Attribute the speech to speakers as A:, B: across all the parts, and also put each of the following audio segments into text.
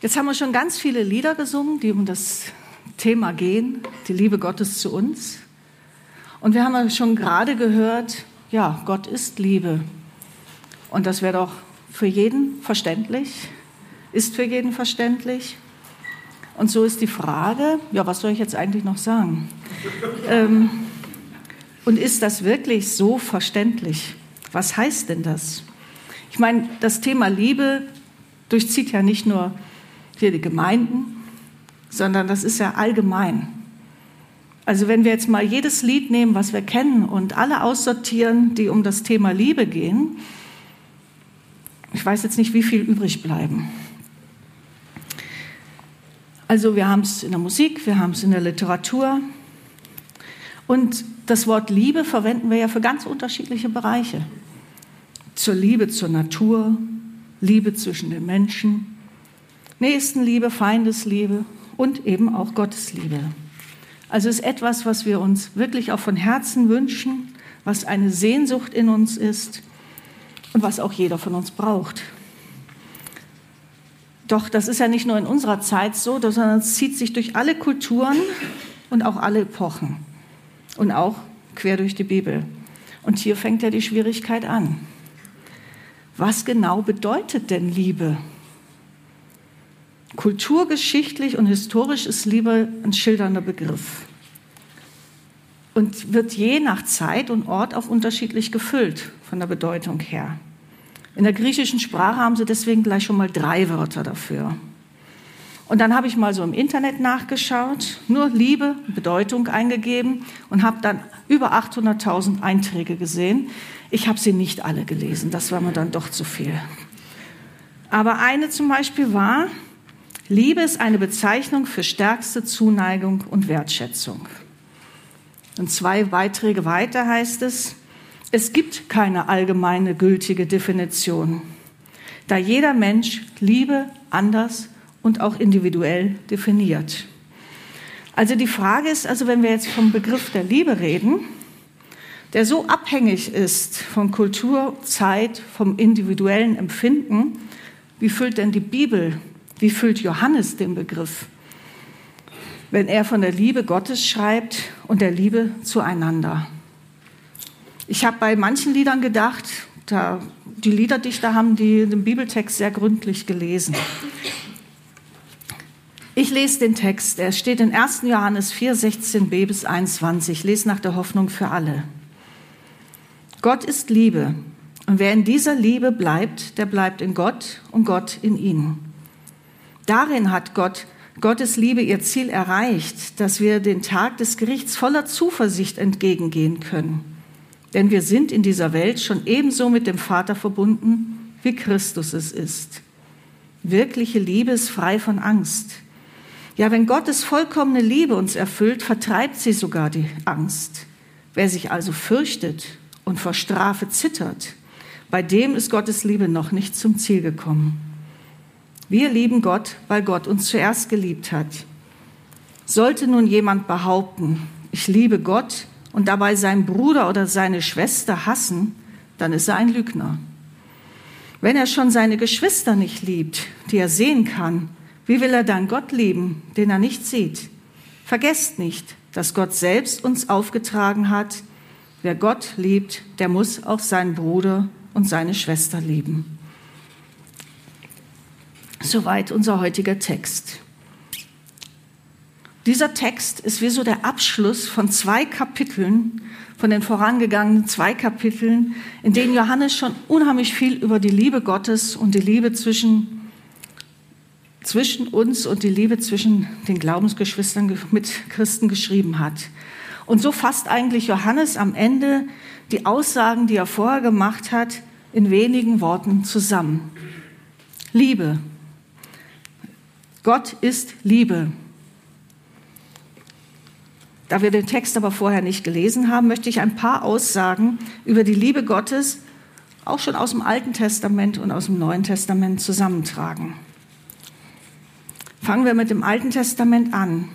A: Jetzt haben wir schon ganz viele Lieder gesungen, die um das Thema gehen, die Liebe Gottes zu uns. Und wir haben schon gerade gehört, ja, Gott ist Liebe. Und das wäre doch für jeden verständlich, ist für jeden verständlich. Und so ist die Frage, ja, was soll ich jetzt eigentlich noch sagen? ähm, und ist das wirklich so verständlich? Was heißt denn das? Ich meine, das Thema Liebe durchzieht ja nicht nur hier die Gemeinden, sondern das ist ja allgemein. Also wenn wir jetzt mal jedes Lied nehmen, was wir kennen und alle aussortieren, die um das Thema Liebe gehen, ich weiß jetzt nicht, wie viel übrig bleiben. Also wir haben es in der Musik, wir haben es in der Literatur und das Wort Liebe verwenden wir ja für ganz unterschiedliche Bereiche. Zur Liebe zur Natur, Liebe zwischen den Menschen, Nächstenliebe, Feindesliebe und eben auch Gottesliebe. Also ist etwas, was wir uns wirklich auch von Herzen wünschen, was eine Sehnsucht in uns ist und was auch jeder von uns braucht. Doch das ist ja nicht nur in unserer Zeit so, sondern es zieht sich durch alle Kulturen und auch alle Epochen und auch quer durch die Bibel. Und hier fängt ja die Schwierigkeit an. Was genau bedeutet denn Liebe? Kulturgeschichtlich und historisch ist Liebe ein schildernder Begriff und wird je nach Zeit und Ort auch unterschiedlich gefüllt von der Bedeutung her. In der griechischen Sprache haben sie deswegen gleich schon mal drei Wörter dafür. Und dann habe ich mal so im Internet nachgeschaut, nur Liebe, Bedeutung eingegeben und habe dann über 800.000 Einträge gesehen. Ich habe sie nicht alle gelesen, das war mir dann doch zu viel. Aber eine zum Beispiel war, Liebe ist eine Bezeichnung für stärkste Zuneigung und Wertschätzung. Und zwei Beiträge weiter heißt es, es gibt keine allgemeine gültige Definition, da jeder Mensch Liebe anders und auch individuell definiert. Also die Frage ist, also wenn wir jetzt vom Begriff der Liebe reden, der so abhängig ist von Kultur, Zeit, vom individuellen Empfinden, wie füllt denn die Bibel wie füllt Johannes den Begriff, wenn er von der Liebe Gottes schreibt und der Liebe zueinander? Ich habe bei manchen Liedern gedacht, da, die Liederdichter haben die, den Bibeltext sehr gründlich gelesen. Ich lese den Text, er steht in 1. Johannes 4, 16b bis 21. Ich lese nach der Hoffnung für alle. Gott ist Liebe und wer in dieser Liebe bleibt, der bleibt in Gott und Gott in ihm. Darin hat Gott, Gottes Liebe ihr Ziel erreicht, dass wir den Tag des Gerichts voller Zuversicht entgegengehen können. Denn wir sind in dieser Welt schon ebenso mit dem Vater verbunden, wie Christus es ist. Wirkliche Liebe ist frei von Angst. Ja, wenn Gottes vollkommene Liebe uns erfüllt, vertreibt sie sogar die Angst. Wer sich also fürchtet und vor Strafe zittert, bei dem ist Gottes Liebe noch nicht zum Ziel gekommen. Wir lieben Gott, weil Gott uns zuerst geliebt hat. Sollte nun jemand behaupten, ich liebe Gott und dabei seinen Bruder oder seine Schwester hassen, dann ist er ein Lügner. Wenn er schon seine Geschwister nicht liebt, die er sehen kann, wie will er dann Gott lieben, den er nicht sieht? Vergesst nicht, dass Gott selbst uns aufgetragen hat, wer Gott liebt, der muss auch seinen Bruder und seine Schwester lieben. Soweit unser heutiger Text. Dieser Text ist wie so der Abschluss von zwei Kapiteln, von den vorangegangenen zwei Kapiteln, in denen Johannes schon unheimlich viel über die Liebe Gottes und die Liebe zwischen, zwischen uns und die Liebe zwischen den Glaubensgeschwistern mit Christen geschrieben hat. Und so fasst eigentlich Johannes am Ende die Aussagen, die er vorher gemacht hat, in wenigen Worten zusammen. Liebe, Gott ist Liebe. Da wir den Text aber vorher nicht gelesen haben, möchte ich ein paar Aussagen über die Liebe Gottes auch schon aus dem Alten Testament und aus dem Neuen Testament zusammentragen. Fangen wir mit dem Alten Testament an.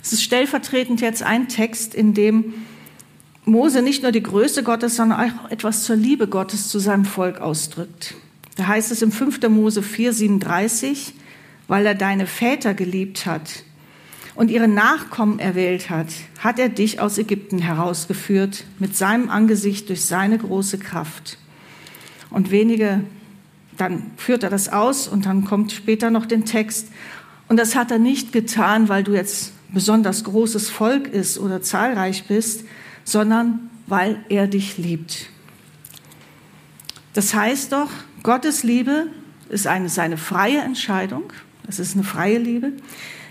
A: Es ist stellvertretend jetzt ein Text, in dem Mose nicht nur die Größe Gottes, sondern auch etwas zur Liebe Gottes zu seinem Volk ausdrückt. Da heißt es im 5. Mose 4, 37, weil er deine Väter geliebt hat und ihre Nachkommen erwählt hat, hat er dich aus Ägypten herausgeführt mit seinem Angesicht durch seine große Kraft. Und wenige, dann führt er das aus und dann kommt später noch den Text. Und das hat er nicht getan, weil du jetzt besonders großes Volk ist oder zahlreich bist, sondern weil er dich liebt. Das heißt doch, Gottes Liebe ist eine, seine freie Entscheidung. Es ist eine freie Liebe.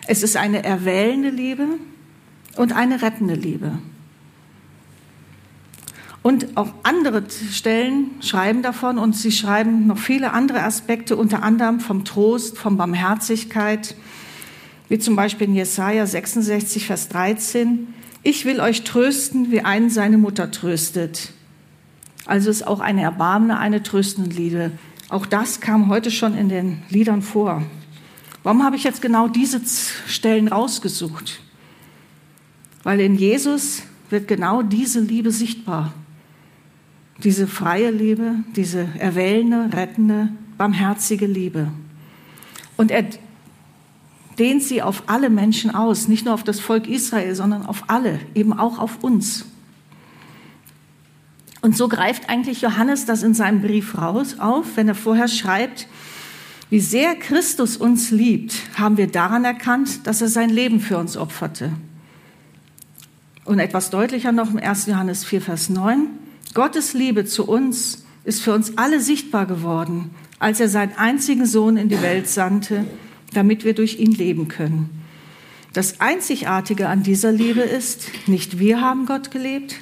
A: Es ist eine erwählende Liebe und eine rettende Liebe. Und auch andere Stellen schreiben davon und sie schreiben noch viele andere Aspekte, unter anderem vom Trost, von Barmherzigkeit, wie zum Beispiel in Jesaja 66, Vers 13. Ich will euch trösten, wie einen seine Mutter tröstet. Also ist auch eine erbarmende, eine tröstende Liebe. Auch das kam heute schon in den Liedern vor. Warum habe ich jetzt genau diese Stellen rausgesucht? Weil in Jesus wird genau diese Liebe sichtbar. Diese freie Liebe, diese erwählende, rettende, barmherzige Liebe. Und er dehnt sie auf alle Menschen aus, nicht nur auf das Volk Israel, sondern auf alle, eben auch auf uns. Und so greift eigentlich Johannes das in seinem Brief raus auf, wenn er vorher schreibt, wie sehr Christus uns liebt, haben wir daran erkannt, dass er sein Leben für uns opferte. Und etwas deutlicher noch im 1. Johannes 4, Vers 9. Gottes Liebe zu uns ist für uns alle sichtbar geworden, als er seinen einzigen Sohn in die Welt sandte, damit wir durch ihn leben können. Das Einzigartige an dieser Liebe ist, nicht wir haben Gott gelebt,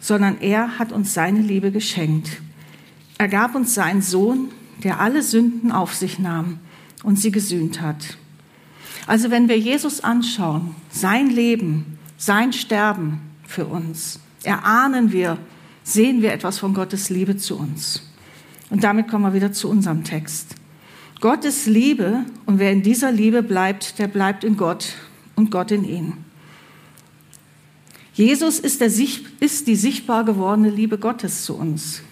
A: sondern er hat uns seine Liebe geschenkt. Er gab uns seinen Sohn, der alle Sünden auf sich nahm und sie gesühnt hat. Also wenn wir Jesus anschauen, sein Leben, sein Sterben für uns, erahnen wir, sehen wir etwas von Gottes Liebe zu uns. Und damit kommen wir wieder zu unserem Text. Gott ist Liebe und wer in dieser Liebe bleibt, der bleibt in Gott und Gott in ihn. Jesus ist, der, ist die sichtbar gewordene Liebe Gottes zu uns.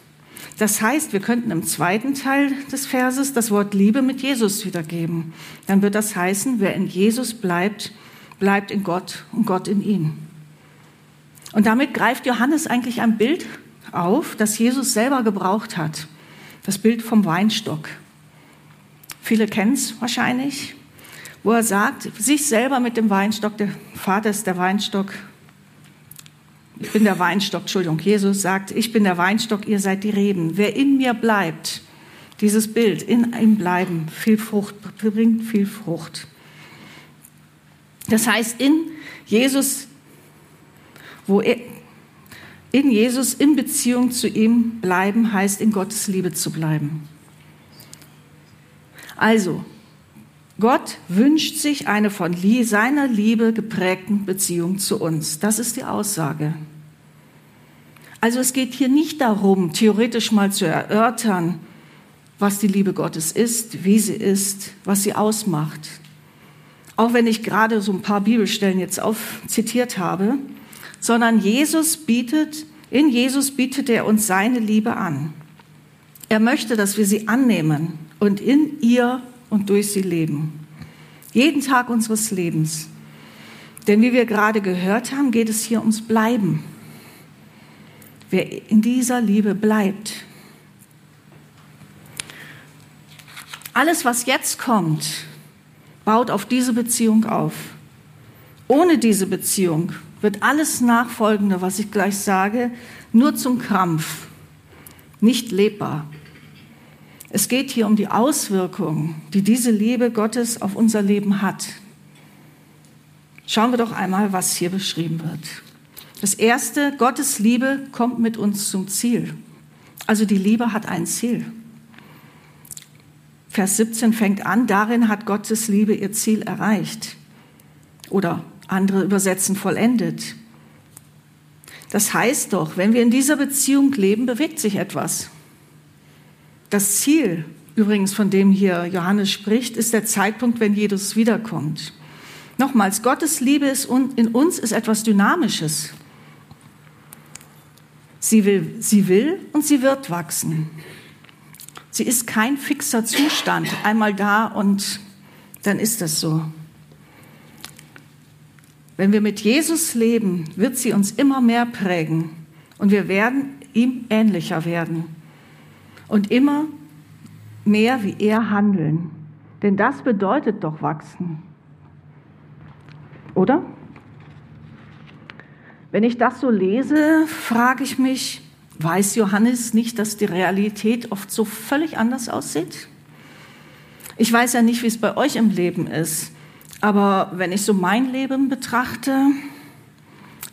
A: Das heißt, wir könnten im zweiten Teil des Verses das Wort Liebe mit Jesus wiedergeben. Dann wird das heißen, wer in Jesus bleibt, bleibt in Gott und Gott in ihn. Und damit greift Johannes eigentlich ein Bild auf, das Jesus selber gebraucht hat. Das Bild vom Weinstock. Viele kennen es wahrscheinlich, wo er sagt, sich selber mit dem Weinstock, der Vater ist der Weinstock, ich bin der Weinstock, Entschuldigung, Jesus sagt, ich bin der Weinstock, ihr seid die Reben. Wer in mir bleibt, dieses Bild, in ihm bleiben, viel Frucht, bringt viel Frucht. Das heißt, in Jesus, wo er, in Jesus in Beziehung zu ihm bleiben, heißt in Gottes Liebe zu bleiben. Also, Gott wünscht sich eine von seiner Liebe geprägten Beziehung zu uns. Das ist die Aussage. Also es geht hier nicht darum, theoretisch mal zu erörtern, was die Liebe Gottes ist, wie sie ist, was sie ausmacht. Auch wenn ich gerade so ein paar Bibelstellen jetzt aufzitiert habe, sondern Jesus bietet, in Jesus bietet er uns seine Liebe an. Er möchte, dass wir sie annehmen und in ihr und durch sie leben. Jeden Tag unseres Lebens. Denn wie wir gerade gehört haben, geht es hier ums Bleiben. Wer in dieser Liebe bleibt. Alles, was jetzt kommt, baut auf diese Beziehung auf. Ohne diese Beziehung wird alles Nachfolgende, was ich gleich sage, nur zum Krampf, nicht lebbar. Es geht hier um die Auswirkungen, die diese Liebe Gottes auf unser Leben hat. Schauen wir doch einmal, was hier beschrieben wird. Das erste, Gottes Liebe kommt mit uns zum Ziel. Also die Liebe hat ein Ziel. Vers 17 fängt an, darin hat Gottes Liebe ihr Ziel erreicht. Oder andere übersetzen vollendet. Das heißt doch, wenn wir in dieser Beziehung leben, bewegt sich etwas. Das Ziel, übrigens von dem hier Johannes spricht, ist der Zeitpunkt, wenn Jesus wiederkommt. Nochmals, Gottes Liebe ist in uns ist etwas Dynamisches. Sie will, sie will und sie wird wachsen. Sie ist kein fixer Zustand, einmal da und dann ist das so. Wenn wir mit Jesus leben, wird sie uns immer mehr prägen und wir werden ihm ähnlicher werden und immer mehr wie er handeln. Denn das bedeutet doch wachsen. Oder? Wenn ich das so lese, frage ich mich, weiß Johannes nicht, dass die Realität oft so völlig anders aussieht? Ich weiß ja nicht, wie es bei euch im Leben ist. Aber wenn ich so mein Leben betrachte,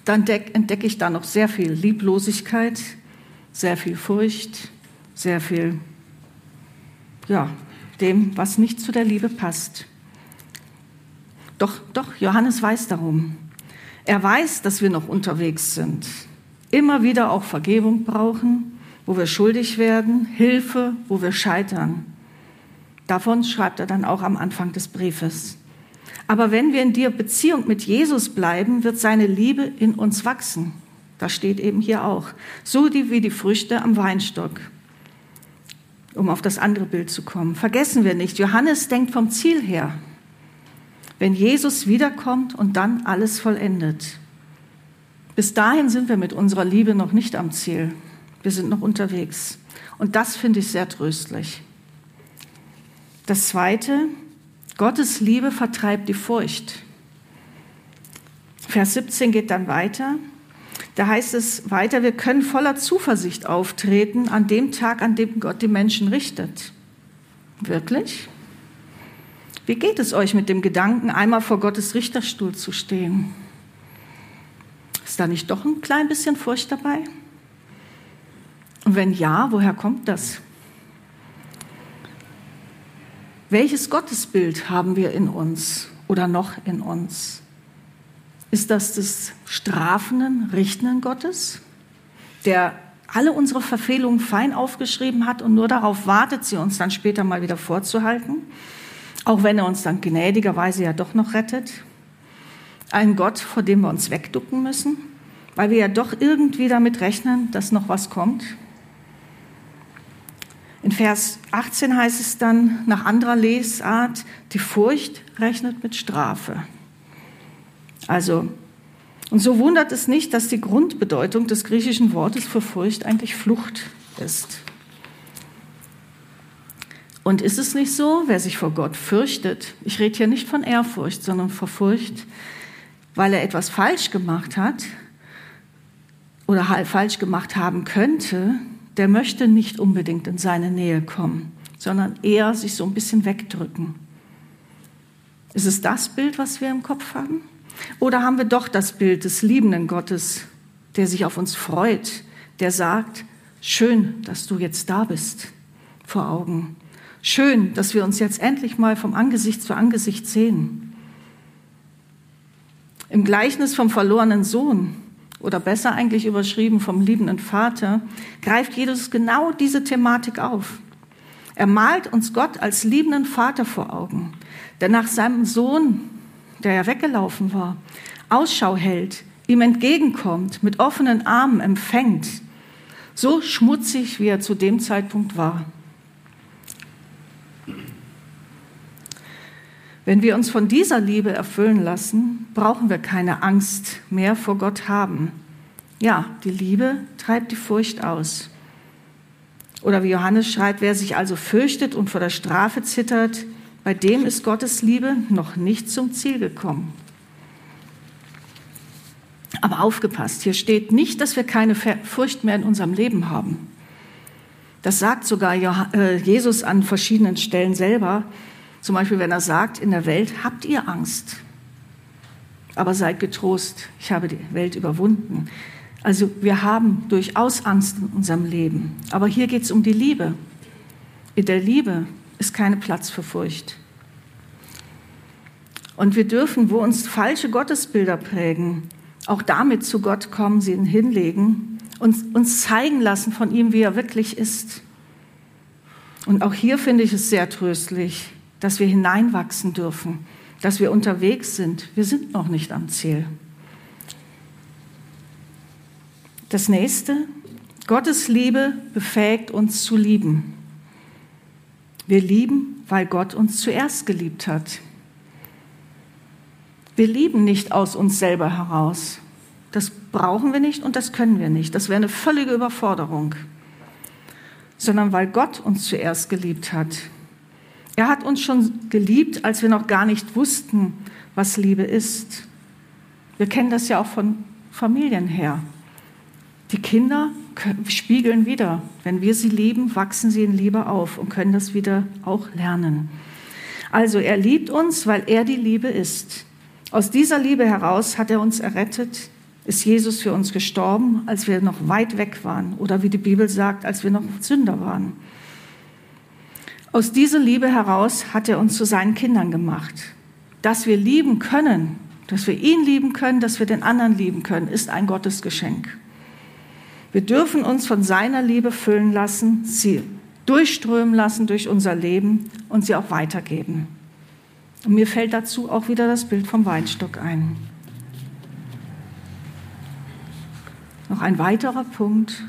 A: dann entdecke ich da noch sehr viel Lieblosigkeit, sehr viel Furcht, sehr viel, ja, dem, was nicht zu der Liebe passt. Doch, doch, Johannes weiß darum. Er weiß, dass wir noch unterwegs sind, immer wieder auch Vergebung brauchen, wo wir schuldig werden, Hilfe, wo wir scheitern. Davon schreibt er dann auch am Anfang des Briefes. Aber wenn wir in der Beziehung mit Jesus bleiben, wird seine Liebe in uns wachsen. Das steht eben hier auch. So wie die Früchte am Weinstock. Um auf das andere Bild zu kommen. Vergessen wir nicht, Johannes denkt vom Ziel her. Wenn Jesus wiederkommt und dann alles vollendet. Bis dahin sind wir mit unserer Liebe noch nicht am Ziel. Wir sind noch unterwegs. Und das finde ich sehr tröstlich. Das Zweite, Gottes Liebe vertreibt die Furcht. Vers 17 geht dann weiter. Da heißt es weiter, wir können voller Zuversicht auftreten an dem Tag, an dem Gott die Menschen richtet. Wirklich? Wie geht es euch mit dem Gedanken, einmal vor Gottes Richterstuhl zu stehen? Ist da nicht doch ein klein bisschen Furcht dabei? Und wenn ja, woher kommt das? Welches Gottesbild haben wir in uns oder noch in uns? Ist das des strafenden, richtenden Gottes, der alle unsere Verfehlungen fein aufgeschrieben hat und nur darauf wartet, sie uns dann später mal wieder vorzuhalten, auch wenn er uns dann gnädigerweise ja doch noch rettet? Ein Gott, vor dem wir uns wegducken müssen, weil wir ja doch irgendwie damit rechnen, dass noch was kommt? In Vers 18 heißt es dann nach anderer Lesart, die Furcht rechnet mit Strafe. Also, und so wundert es nicht, dass die Grundbedeutung des griechischen Wortes für Furcht eigentlich Flucht ist. Und ist es nicht so, wer sich vor Gott fürchtet, ich rede hier nicht von Ehrfurcht, sondern vor Furcht, weil er etwas falsch gemacht hat oder falsch gemacht haben könnte, der möchte nicht unbedingt in seine Nähe kommen, sondern eher sich so ein bisschen wegdrücken. Ist es das Bild, was wir im Kopf haben? Oder haben wir doch das Bild des liebenden Gottes, der sich auf uns freut, der sagt, schön, dass du jetzt da bist, vor Augen. Schön, dass wir uns jetzt endlich mal vom Angesicht zu Angesicht sehen. Im Gleichnis vom verlorenen Sohn oder besser eigentlich überschrieben vom liebenden Vater, greift Jesus genau diese Thematik auf. Er malt uns Gott als liebenden Vater vor Augen, der nach seinem Sohn, der ja weggelaufen war, Ausschau hält, ihm entgegenkommt, mit offenen Armen empfängt, so schmutzig, wie er zu dem Zeitpunkt war. Wenn wir uns von dieser Liebe erfüllen lassen, brauchen wir keine Angst mehr vor Gott haben. Ja, die Liebe treibt die Furcht aus. Oder wie Johannes schreibt, wer sich also fürchtet und vor der Strafe zittert, bei dem ist Gottes Liebe noch nicht zum Ziel gekommen. Aber aufgepasst, hier steht nicht, dass wir keine Furcht mehr in unserem Leben haben. Das sagt sogar äh, Jesus an verschiedenen Stellen selber. Zum Beispiel, wenn er sagt, in der Welt habt ihr Angst. Aber seid getrost, ich habe die Welt überwunden. Also wir haben durchaus Angst in unserem Leben. Aber hier geht es um die Liebe. In der Liebe ist kein Platz für Furcht. Und wir dürfen, wo uns falsche Gottesbilder prägen, auch damit zu Gott kommen, sie ihn hinlegen und uns zeigen lassen von ihm, wie er wirklich ist. Und auch hier finde ich es sehr tröstlich, dass wir hineinwachsen dürfen, dass wir unterwegs sind. Wir sind noch nicht am Ziel. Das nächste, Gottes Liebe befähigt uns zu lieben. Wir lieben, weil Gott uns zuerst geliebt hat. Wir lieben nicht aus uns selber heraus. Das brauchen wir nicht und das können wir nicht. Das wäre eine völlige Überforderung. Sondern weil Gott uns zuerst geliebt hat. Er hat uns schon geliebt, als wir noch gar nicht wussten, was Liebe ist. Wir kennen das ja auch von Familien her. Die Kinder spiegeln wieder. Wenn wir sie lieben, wachsen sie in Liebe auf und können das wieder auch lernen. Also er liebt uns, weil er die Liebe ist. Aus dieser Liebe heraus hat er uns errettet, ist Jesus für uns gestorben, als wir noch weit weg waren oder wie die Bibel sagt, als wir noch Sünder waren. Aus dieser Liebe heraus hat er uns zu seinen Kindern gemacht. Dass wir lieben können, dass wir ihn lieben können, dass wir den anderen lieben können, ist ein Gottesgeschenk. Wir dürfen uns von seiner Liebe füllen lassen, sie durchströmen lassen durch unser Leben und sie auch weitergeben. Und mir fällt dazu auch wieder das Bild vom Weinstock ein. Noch ein weiterer Punkt.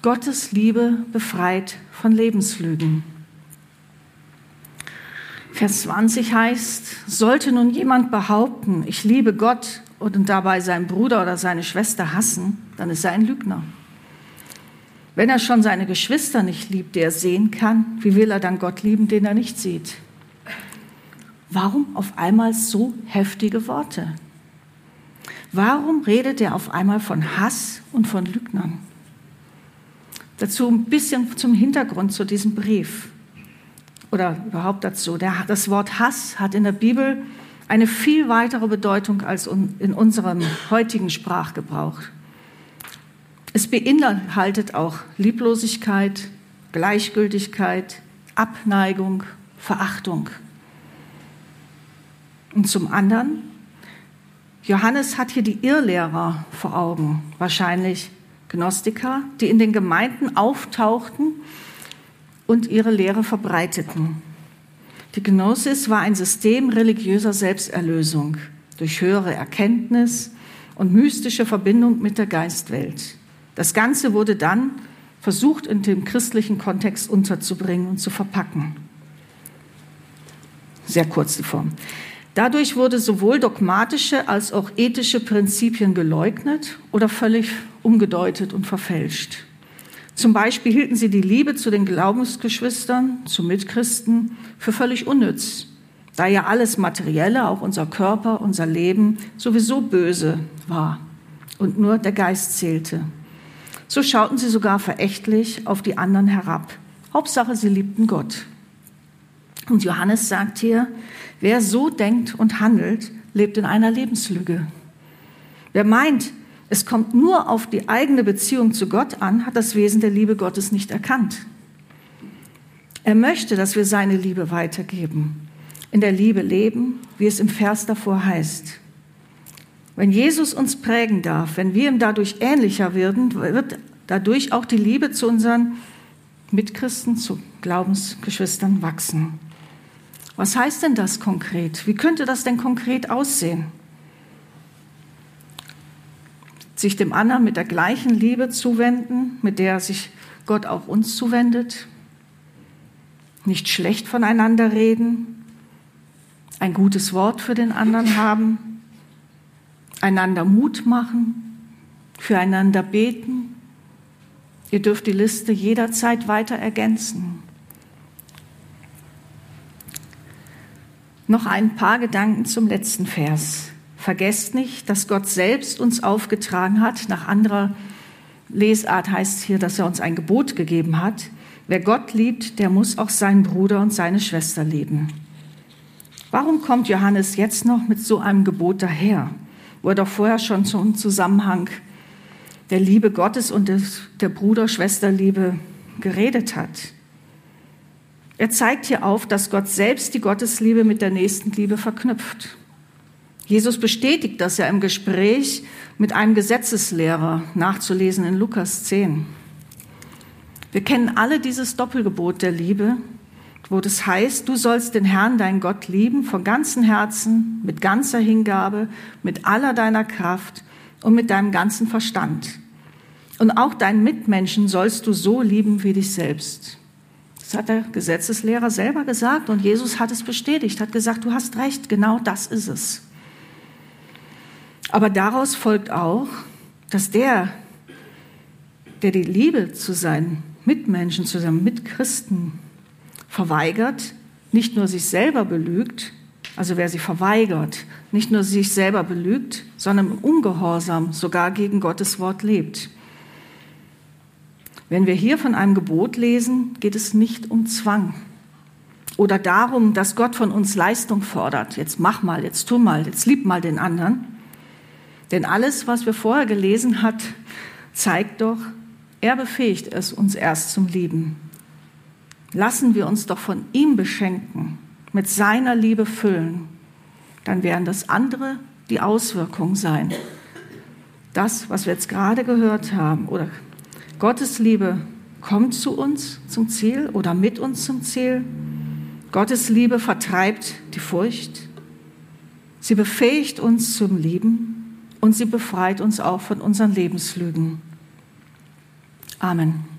A: Gottes Liebe befreit von Lebenslügen. Vers 20 heißt, sollte nun jemand behaupten, ich liebe Gott und dabei seinen Bruder oder seine Schwester hassen, dann ist er ein Lügner. Wenn er schon seine Geschwister nicht liebt, die er sehen kann, wie will er dann Gott lieben, den er nicht sieht? Warum auf einmal so heftige Worte? Warum redet er auf einmal von Hass und von Lügnern? Dazu ein bisschen zum Hintergrund zu diesem Brief oder überhaupt dazu. Das Wort Hass hat in der Bibel eine viel weitere Bedeutung als in unserem heutigen Sprachgebrauch. Es beinhaltet auch Lieblosigkeit, Gleichgültigkeit, Abneigung, Verachtung. Und zum anderen, Johannes hat hier die Irrlehrer vor Augen, wahrscheinlich Gnostiker, die in den Gemeinden auftauchten und ihre Lehre verbreiteten. Die Gnosis war ein System religiöser Selbsterlösung durch höhere Erkenntnis und mystische Verbindung mit der Geistwelt. Das Ganze wurde dann versucht, in dem christlichen Kontext unterzubringen und zu verpacken. Sehr kurz die Form. Dadurch wurde sowohl dogmatische als auch ethische Prinzipien geleugnet oder völlig umgedeutet und verfälscht. Zum Beispiel hielten sie die Liebe zu den Glaubensgeschwistern, zu Mitchristen, für völlig unnütz, da ja alles Materielle, auch unser Körper, unser Leben, sowieso böse war und nur der Geist zählte. So schauten sie sogar verächtlich auf die anderen herab. Hauptsache, sie liebten Gott. Und Johannes sagt hier, wer so denkt und handelt, lebt in einer Lebenslüge. Wer meint, es kommt nur auf die eigene Beziehung zu Gott an, hat das Wesen der Liebe Gottes nicht erkannt. Er möchte, dass wir seine Liebe weitergeben, in der Liebe leben, wie es im Vers davor heißt. Wenn Jesus uns prägen darf, wenn wir ihm dadurch ähnlicher werden, wird dadurch auch die Liebe zu unseren Mitchristen, zu Glaubensgeschwistern wachsen. Was heißt denn das konkret? Wie könnte das denn konkret aussehen? Sich dem anderen mit der gleichen Liebe zuwenden, mit der sich Gott auch uns zuwendet. Nicht schlecht voneinander reden. Ein gutes Wort für den anderen haben. Einander Mut machen. Füreinander beten. Ihr dürft die Liste jederzeit weiter ergänzen. Noch ein paar Gedanken zum letzten Vers. Vergesst nicht, dass Gott selbst uns aufgetragen hat. Nach anderer Lesart heißt hier, dass er uns ein Gebot gegeben hat. Wer Gott liebt, der muss auch seinen Bruder und seine Schwester lieben. Warum kommt Johannes jetzt noch mit so einem Gebot daher, wo er doch vorher schon zum Zusammenhang der Liebe Gottes und der Bruder-Schwester-Liebe geredet hat? Er zeigt hier auf, dass Gott selbst die Gottesliebe mit der Nächstenliebe verknüpft. Jesus bestätigt das ja im Gespräch mit einem Gesetzeslehrer, nachzulesen in Lukas 10. Wir kennen alle dieses Doppelgebot der Liebe, wo das heißt, du sollst den Herrn, dein Gott, lieben von ganzem Herzen, mit ganzer Hingabe, mit aller deiner Kraft und mit deinem ganzen Verstand. Und auch deinen Mitmenschen sollst du so lieben wie dich selbst. Das hat der Gesetzeslehrer selber gesagt und Jesus hat es bestätigt, hat gesagt, du hast recht, genau das ist es. Aber daraus folgt auch, dass der, der die Liebe zu seinen Mitmenschen, zu seinen Mitchristen verweigert, nicht nur sich selber belügt, also wer sie verweigert, nicht nur sich selber belügt, sondern im Ungehorsam sogar gegen Gottes Wort lebt. Wenn wir hier von einem Gebot lesen, geht es nicht um Zwang oder darum, dass Gott von uns Leistung fordert. Jetzt mach mal, jetzt tu mal, jetzt lieb mal den anderen. Denn alles, was wir vorher gelesen hat, zeigt doch, er befähigt es uns erst zum Lieben. Lassen wir uns doch von ihm beschenken, mit seiner Liebe füllen, dann werden das andere die Auswirkungen sein. Das, was wir jetzt gerade gehört haben, oder Gottes Liebe kommt zu uns zum Ziel oder mit uns zum Ziel. Gottes Liebe vertreibt die Furcht. Sie befähigt uns zum Lieben und sie befreit uns auch von unseren Lebenslügen. Amen.